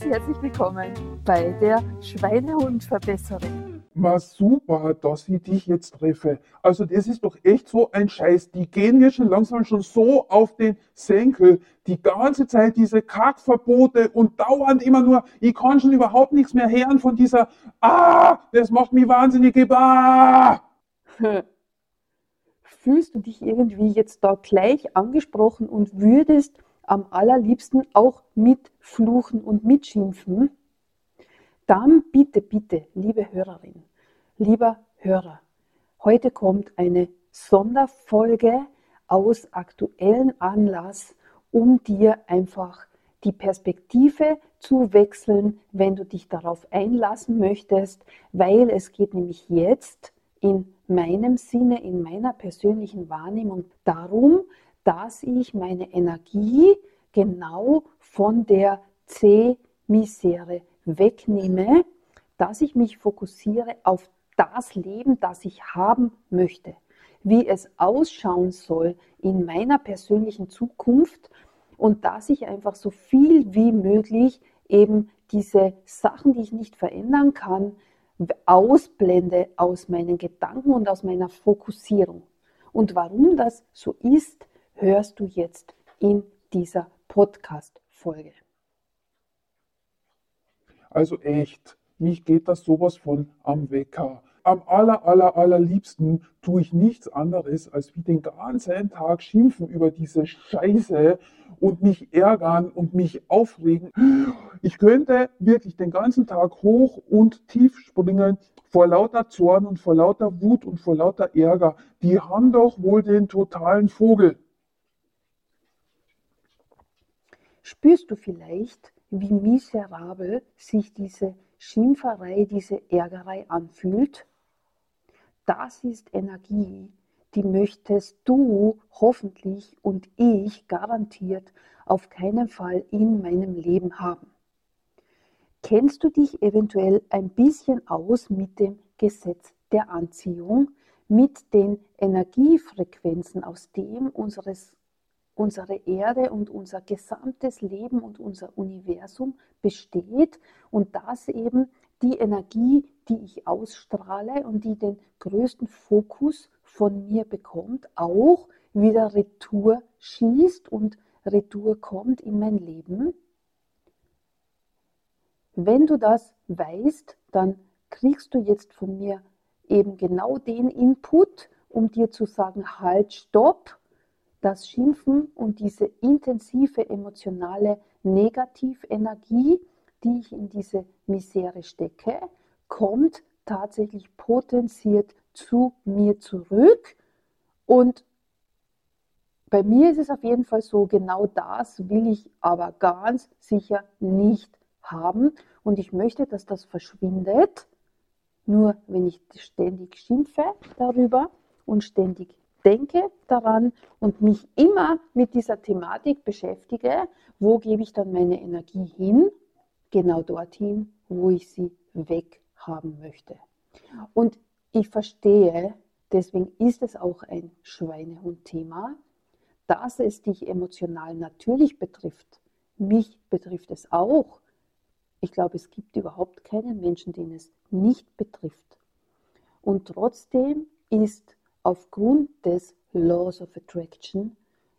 ganz herzlich willkommen bei der Schweinehundverbesserin. Ma super, dass ich dich jetzt treffe. Also das ist doch echt so ein Scheiß. Die gehen mir schon langsam schon so auf den Senkel. Die ganze Zeit diese Kackverbote und dauernd immer nur, ich kann schon überhaupt nichts mehr hören von dieser, ah, das macht mich wahnsinnig, ah. Fühlst du dich irgendwie jetzt da gleich angesprochen und würdest am allerliebsten auch mitfluchen und mitschimpfen, dann bitte, bitte, liebe Hörerin, lieber Hörer, heute kommt eine Sonderfolge aus aktuellen Anlass, um dir einfach die Perspektive zu wechseln, wenn du dich darauf einlassen möchtest, weil es geht nämlich jetzt in meinem Sinne, in meiner persönlichen Wahrnehmung darum, dass ich meine Energie genau von der C-Misere wegnehme, dass ich mich fokussiere auf das Leben, das ich haben möchte, wie es ausschauen soll in meiner persönlichen Zukunft und dass ich einfach so viel wie möglich eben diese Sachen, die ich nicht verändern kann, ausblende aus meinen Gedanken und aus meiner Fokussierung. Und warum das so ist, hörst du jetzt in dieser Podcast-Folge. Also echt, mich geht das sowas von am Wecker. Am aller, aller, allerliebsten tue ich nichts anderes, als wie den ganzen Tag schimpfen über diese Scheiße und mich ärgern und mich aufregen. Ich könnte wirklich den ganzen Tag hoch und tief springen vor lauter Zorn und vor lauter Wut und vor lauter Ärger. Die haben doch wohl den totalen Vogel. Spürst du vielleicht, wie miserabel sich diese Schimpferei, diese Ärgerei anfühlt? Das ist Energie, die möchtest du hoffentlich und ich garantiert auf keinen Fall in meinem Leben haben. Kennst du dich eventuell ein bisschen aus mit dem Gesetz der Anziehung, mit den Energiefrequenzen, aus dem unseres unsere Erde und unser gesamtes Leben und unser Universum besteht und dass eben die Energie, die ich ausstrahle und die den größten Fokus von mir bekommt, auch wieder Retour schießt und Retour kommt in mein Leben. Wenn du das weißt, dann kriegst du jetzt von mir eben genau den Input, um dir zu sagen, halt, stopp, das Schimpfen und diese intensive emotionale Negativenergie, die ich in diese Misere stecke, kommt tatsächlich potenziert zu mir zurück. Und bei mir ist es auf jeden Fall so, genau das will ich aber ganz sicher nicht haben. Und ich möchte, dass das verschwindet. Nur wenn ich ständig schimpfe darüber und ständig denke daran und mich immer mit dieser Thematik beschäftige, wo gebe ich dann meine Energie hin? Genau dorthin, wo ich sie weghaben möchte. Und ich verstehe, deswegen ist es auch ein Schweinehund-Thema, dass es dich emotional natürlich betrifft. Mich betrifft es auch. Ich glaube, es gibt überhaupt keinen Menschen, den es nicht betrifft. Und trotzdem ist aufgrund des Laws of Attraction,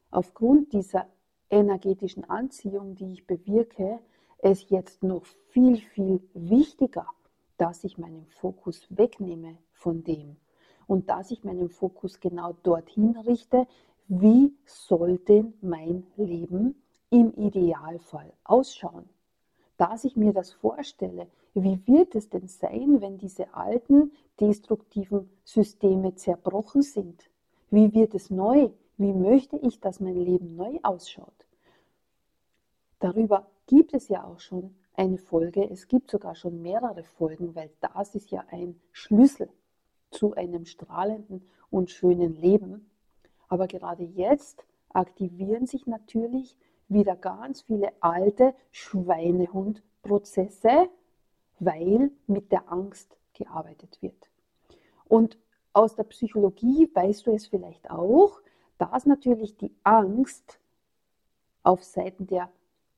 aufgrund dieser energetischen Anziehung, die ich bewirke, es jetzt noch viel, viel wichtiger, dass ich meinen Fokus wegnehme von dem und dass ich meinen Fokus genau dorthin richte, wie soll denn mein Leben im Idealfall ausschauen. Dass ich mir das vorstelle, wie wird es denn sein, wenn diese alten destruktiven Systeme zerbrochen sind? Wie wird es neu? Wie möchte ich, dass mein Leben neu ausschaut? Darüber gibt es ja auch schon eine Folge. Es gibt sogar schon mehrere Folgen, weil das ist ja ein Schlüssel zu einem strahlenden und schönen Leben. Aber gerade jetzt aktivieren sich natürlich wieder ganz viele alte Schweinehundprozesse, weil mit der Angst gearbeitet wird. Und aus der Psychologie weißt du es vielleicht auch, dass natürlich die Angst auf Seiten der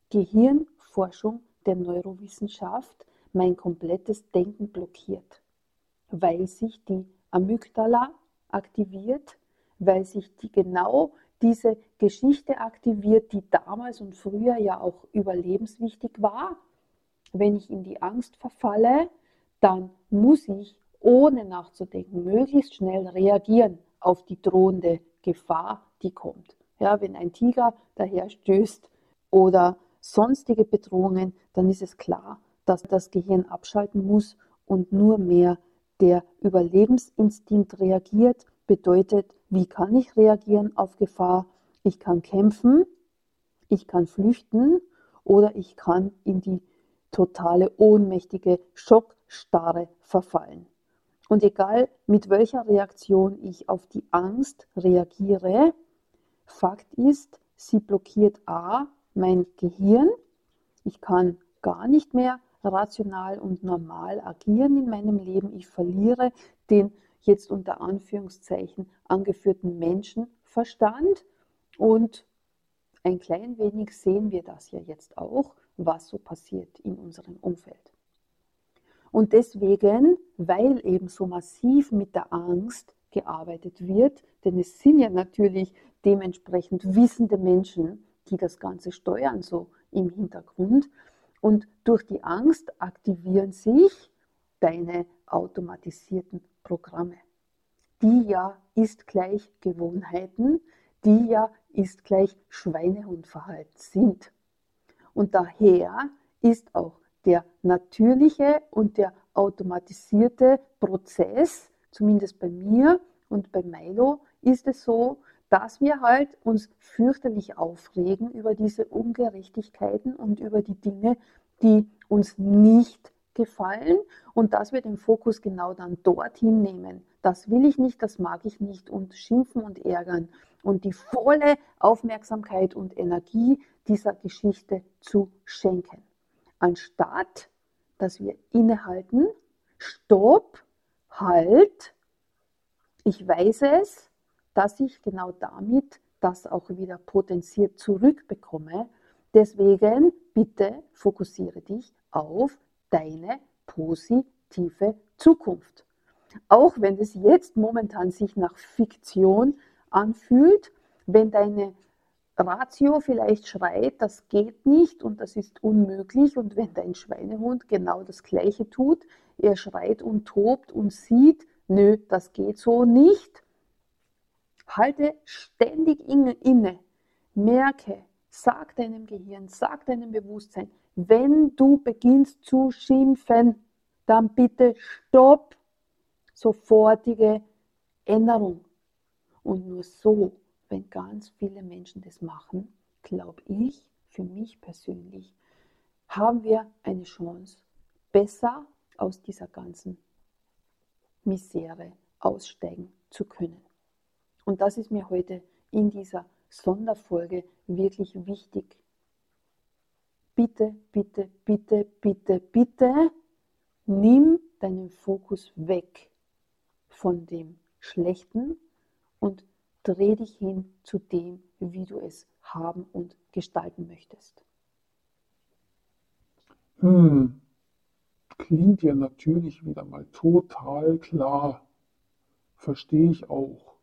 Gehirnforschung der Neurowissenschaft mein komplettes Denken blockiert, weil sich die Amygdala aktiviert, weil sich die genau diese Geschichte aktiviert, die damals und früher ja auch überlebenswichtig war. Wenn ich in die Angst verfalle, dann muss ich ohne nachzudenken möglichst schnell reagieren auf die drohende Gefahr, die kommt. Ja, wenn ein Tiger daher stößt oder sonstige Bedrohungen, dann ist es klar, dass das Gehirn abschalten muss und nur mehr der Überlebensinstinkt reagiert, bedeutet, wie kann ich reagieren auf Gefahr? Ich kann kämpfen, ich kann flüchten oder ich kann in die totale ohnmächtige Schockstarre verfallen. Und egal mit welcher Reaktion ich auf die Angst reagiere, Fakt ist, sie blockiert A mein Gehirn. Ich kann gar nicht mehr rational und normal agieren in meinem Leben. Ich verliere den jetzt unter Anführungszeichen angeführten Menschenverstand. Und ein klein wenig sehen wir das ja jetzt auch, was so passiert in unserem Umfeld. Und deswegen, weil eben so massiv mit der Angst gearbeitet wird, denn es sind ja natürlich dementsprechend wissende Menschen, die das Ganze steuern, so im Hintergrund. Und durch die Angst aktivieren sich deine automatisierten Programme. Die ja ist gleich Gewohnheiten, die ja ist gleich Schweinehundverhalten sind. Und daher ist auch der natürliche und der automatisierte Prozess, zumindest bei mir und bei Milo, ist es so, dass wir halt uns fürchterlich aufregen über diese Ungerechtigkeiten und über die Dinge, die uns nicht gefallen und dass wir den Fokus genau dann dorthin nehmen. Das will ich nicht, das mag ich nicht und schimpfen und ärgern und die volle Aufmerksamkeit und Energie dieser Geschichte zu schenken. Anstatt, dass wir innehalten, stopp, halt, ich weiß es, dass ich genau damit das auch wieder potenziert zurückbekomme. Deswegen bitte fokussiere dich auf deine positive Zukunft. Auch wenn es jetzt momentan sich nach Fiktion anfühlt, wenn deine Ratio vielleicht schreit, das geht nicht und das ist unmöglich und wenn dein Schweinehund genau das gleiche tut, er schreit und tobt und sieht, nö, das geht so nicht, Halte ständig inne, merke, sag deinem Gehirn, sag deinem Bewusstsein, wenn du beginnst zu schimpfen, dann bitte stopp, sofortige Änderung. Und nur so, wenn ganz viele Menschen das machen, glaube ich, für mich persönlich, haben wir eine Chance, besser aus dieser ganzen Misere aussteigen zu können. Und das ist mir heute in dieser Sonderfolge wirklich wichtig. Bitte, bitte, bitte, bitte, bitte, nimm deinen Fokus weg von dem Schlechten und dreh dich hin zu dem, wie du es haben und gestalten möchtest. Hm, klingt ja natürlich wieder mal total klar. Verstehe ich auch.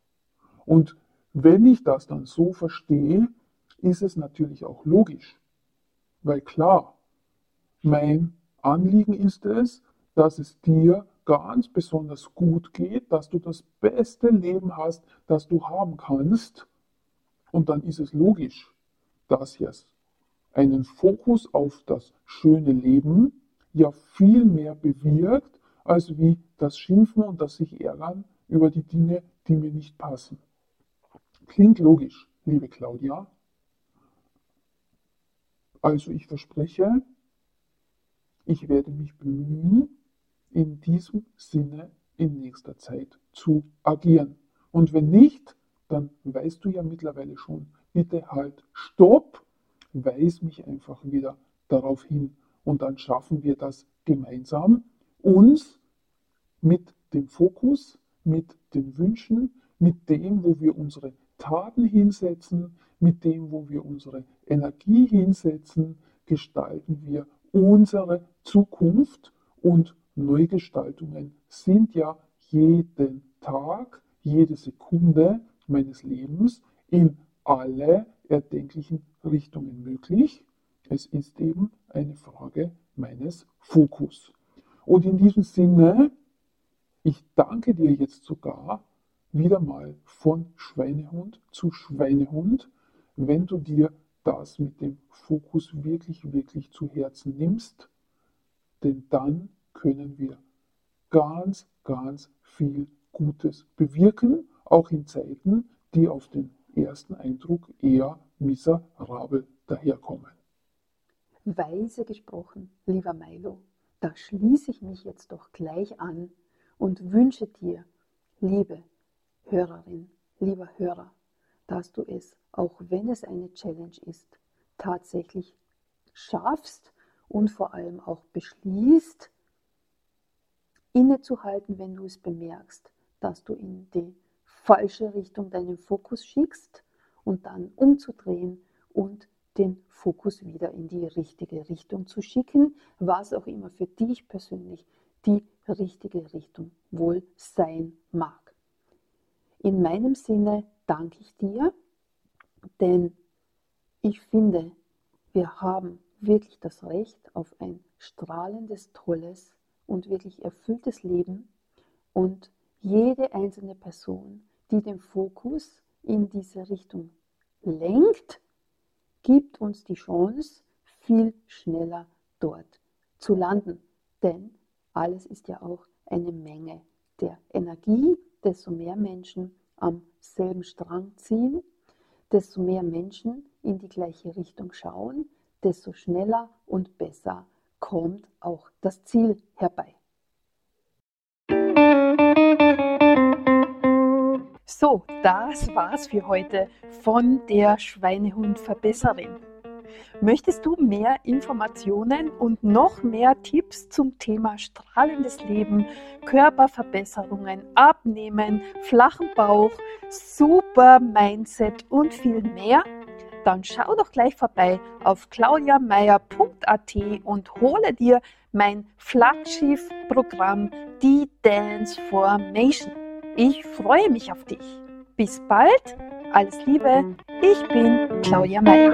Und wenn ich das dann so verstehe, ist es natürlich auch logisch. Weil klar, mein Anliegen ist es, dass es dir ganz besonders gut geht, dass du das beste Leben hast, das du haben kannst. Und dann ist es logisch, dass jetzt einen Fokus auf das schöne Leben ja viel mehr bewirkt, als wie das Schimpfen und das sich ärgern über die Dinge, die mir nicht passen. Klingt logisch, liebe Claudia. Also ich verspreche, ich werde mich bemühen, in diesem Sinne in nächster Zeit zu agieren. Und wenn nicht, dann weißt du ja mittlerweile schon, bitte halt Stopp, weis mich einfach wieder darauf hin. Und dann schaffen wir das gemeinsam, uns mit dem Fokus, mit den Wünschen, mit dem, wo wir unsere Taten hinsetzen, mit dem, wo wir unsere Energie hinsetzen, gestalten wir unsere Zukunft und Neugestaltungen sind ja jeden Tag, jede Sekunde meines Lebens in alle erdenklichen Richtungen möglich. Es ist eben eine Frage meines Fokus. Und in diesem Sinne, ich danke dir jetzt sogar wieder mal von Schweinehund zu Schweinehund, wenn du dir das mit dem Fokus wirklich, wirklich zu Herzen nimmst, denn dann können wir ganz, ganz viel Gutes bewirken, auch in Zeiten, die auf den ersten Eindruck eher miserabel daherkommen. Weise gesprochen, lieber Milo, da schließe ich mich jetzt doch gleich an und wünsche dir, liebe Hörerin, lieber Hörer, dass du es, auch wenn es eine Challenge ist, tatsächlich schaffst und vor allem auch beschließt, innezuhalten, wenn du es bemerkst, dass du in die falsche Richtung deinen Fokus schickst und dann umzudrehen und den Fokus wieder in die richtige Richtung zu schicken, was auch immer für dich persönlich die richtige Richtung wohl sein mag. In meinem Sinne danke ich dir, denn ich finde, wir haben wirklich das Recht auf ein strahlendes, tolles und wirklich erfülltes Leben und jede einzelne Person, die den Fokus in diese Richtung lenkt, gibt uns die Chance, viel schneller dort zu landen. Denn alles ist ja auch eine Menge der Energie, desto mehr Menschen am selben Strang ziehen, desto mehr Menschen in die gleiche Richtung schauen, desto schneller und besser kommt auch das Ziel herbei. So, das war's für heute von der Schweinehund-Verbesserin. Möchtest du mehr Informationen und noch mehr Tipps zum Thema strahlendes Leben, Körperverbesserungen, Abnehmen, flachen Bauch, super Mindset und viel mehr? Dann schau doch gleich vorbei auf claudiameier.at und hole dir mein Flaggschiff-Programm Die Dance Formation. Ich freue mich auf dich. Bis bald. Alles Liebe. Ich bin Claudia Meier.